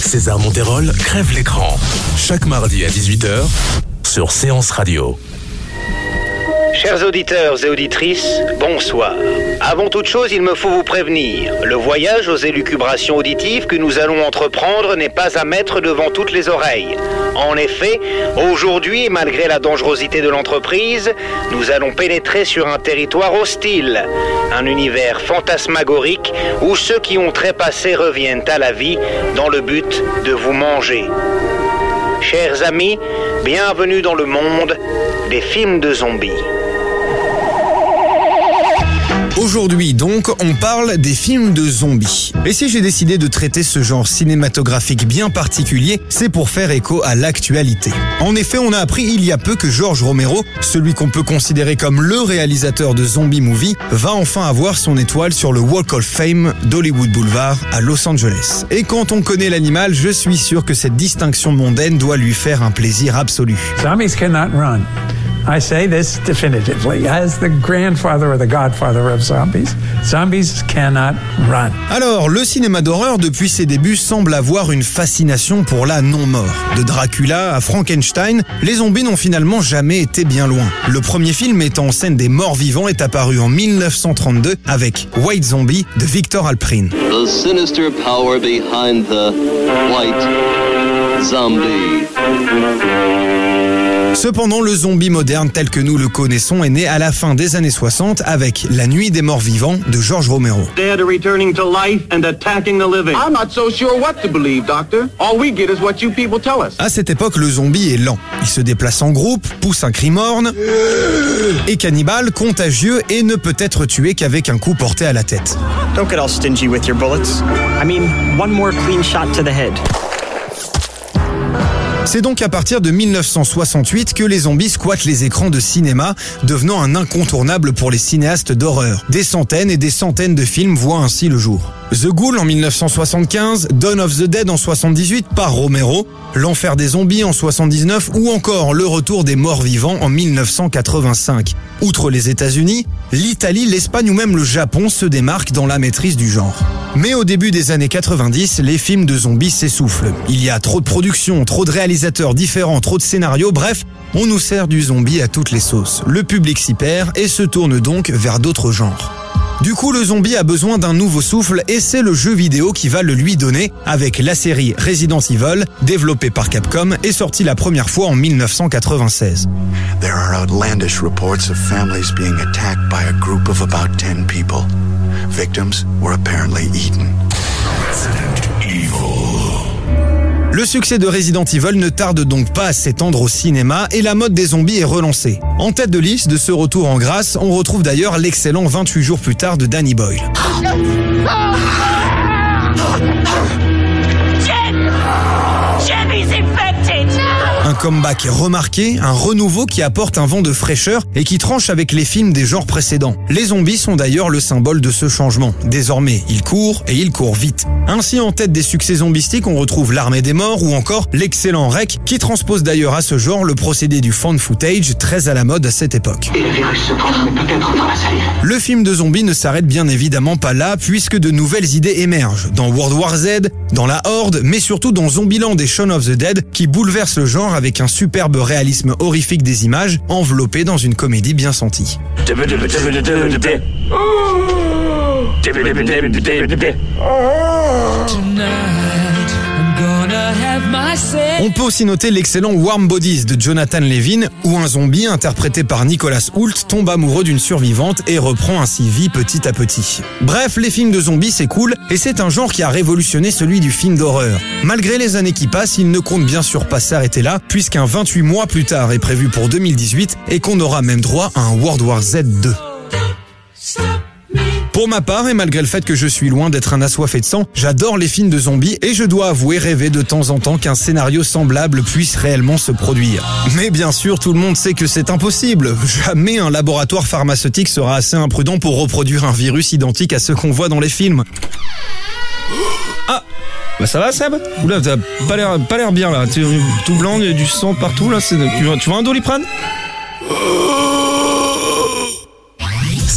César Monterol crève l'écran. Chaque mardi à 18h sur Séance Radio. Chers auditeurs et auditrices, bonsoir. Avant toute chose, il me faut vous prévenir. Le voyage aux élucubrations auditives que nous allons entreprendre n'est pas à mettre devant toutes les oreilles. En effet, aujourd'hui, malgré la dangerosité de l'entreprise, nous allons pénétrer sur un territoire hostile, un univers fantasmagorique où ceux qui ont trépassé reviennent à la vie dans le but de vous manger. Chers amis, bienvenue dans le monde des films de zombies. Aujourd'hui donc, on parle des films de zombies. Et si j'ai décidé de traiter ce genre cinématographique bien particulier, c'est pour faire écho à l'actualité. En effet, on a appris il y a peu que George Romero, celui qu'on peut considérer comme le réalisateur de Zombie Movie, va enfin avoir son étoile sur le Walk of Fame d'Hollywood Boulevard à Los Angeles. Et quand on connaît l'animal, je suis sûr que cette distinction mondaine doit lui faire un plaisir absolu. I say this definitively as the grandfather or the godfather of zombies. Zombies cannot run. Alors, le cinéma d'horreur depuis ses débuts semble avoir une fascination pour la non-mort. De Dracula à Frankenstein, les zombies n'ont finalement jamais été bien loin. Le premier film mettant en scène des morts vivants est apparu en 1932 avec White Zombie de Victor Alprin. The sinister power behind the white zombie. Cependant, le zombie moderne tel que nous le connaissons est né à la fin des années 60 avec La Nuit des Morts Vivants de George Romero. Dead are returning to life and attacking the living. I'm not so sure what to believe, Doctor. All we get is what you people tell us. À cette époque, le zombie est lent. Il se déplace en groupe, pousse un cri morne, est cannibale, contagieux et ne peut être tué qu'avec un coup porté à la tête. Don't get all stingy with your bullets. I mean, one more clean shot to the head. C'est donc à partir de 1968 que les zombies squattent les écrans de cinéma, devenant un incontournable pour les cinéastes d'horreur. Des centaines et des centaines de films voient ainsi le jour. The Ghoul en 1975, Dawn of the Dead en 78 par Romero, L'Enfer des zombies en 79 ou encore Le Retour des morts vivants en 1985. Outre les États-Unis, l'Italie, l'Espagne ou même le Japon se démarquent dans la maîtrise du genre. Mais au début des années 90, les films de zombies s'essoufflent. Il y a trop de productions, trop de réalisateurs différents, trop de scénarios, bref, on nous sert du zombie à toutes les sauces. Le public s'y perd et se tourne donc vers d'autres genres. Du coup, le zombie a besoin d'un nouveau souffle et c'est le jeu vidéo qui va le lui donner avec la série Resident Evil, développée par Capcom et sortie la première fois en 1996. There are outlandish reports of families being attacked by a group of about 10 people. Victims were apparently eaten. Le succès de Resident Evil ne tarde donc pas à s'étendre au cinéma et la mode des zombies est relancée. En tête de liste de ce retour en grâce, on retrouve d'ailleurs l'excellent 28 jours plus tard de Danny Boyle. Comeback remarqué, un renouveau qui apporte un vent de fraîcheur et qui tranche avec les films des genres précédents. Les zombies sont d'ailleurs le symbole de ce changement. Désormais, ils courent et ils courent vite. Ainsi, en tête des succès zombistiques, on retrouve L'Armée des Morts ou encore l'excellent Rec, qui transpose d'ailleurs à ce genre le procédé du fan footage très à la mode à cette époque. Et le virus se transmet peut-être dans la salive. Le film de zombies ne s'arrête bien évidemment pas là, puisque de nouvelles idées émergent. Dans World War Z, dans La Horde, mais surtout dans Zombieland et Shaun of the Dead, qui bouleverse le genre avec un superbe réalisme horrifique des images, enveloppé dans une comédie bien sentie. On peut aussi noter l'excellent Warm Bodies de Jonathan Levin, où un zombie interprété par Nicolas Hoult tombe amoureux d'une survivante et reprend ainsi vie petit à petit. Bref, les films de zombies c'est cool et c'est un genre qui a révolutionné celui du film d'horreur. Malgré les années qui passent, il ne compte bien sûr pas s'arrêter là, puisqu'un 28 mois plus tard est prévu pour 2018 et qu'on aura même droit à un World War Z 2. Pour ma part, et malgré le fait que je suis loin d'être un assoiffé de sang, j'adore les films de zombies et je dois avouer rêver de temps en temps qu'un scénario semblable puisse réellement se produire. Mais bien sûr, tout le monde sait que c'est impossible. Jamais un laboratoire pharmaceutique sera assez imprudent pour reproduire un virus identique à ce qu'on voit dans les films. Ah bah ça va Seb? Oula, t'as pas l'air pas l'air bien là. T'es tout blanc, il y a du sang partout là. Tu tu veux un doliprane?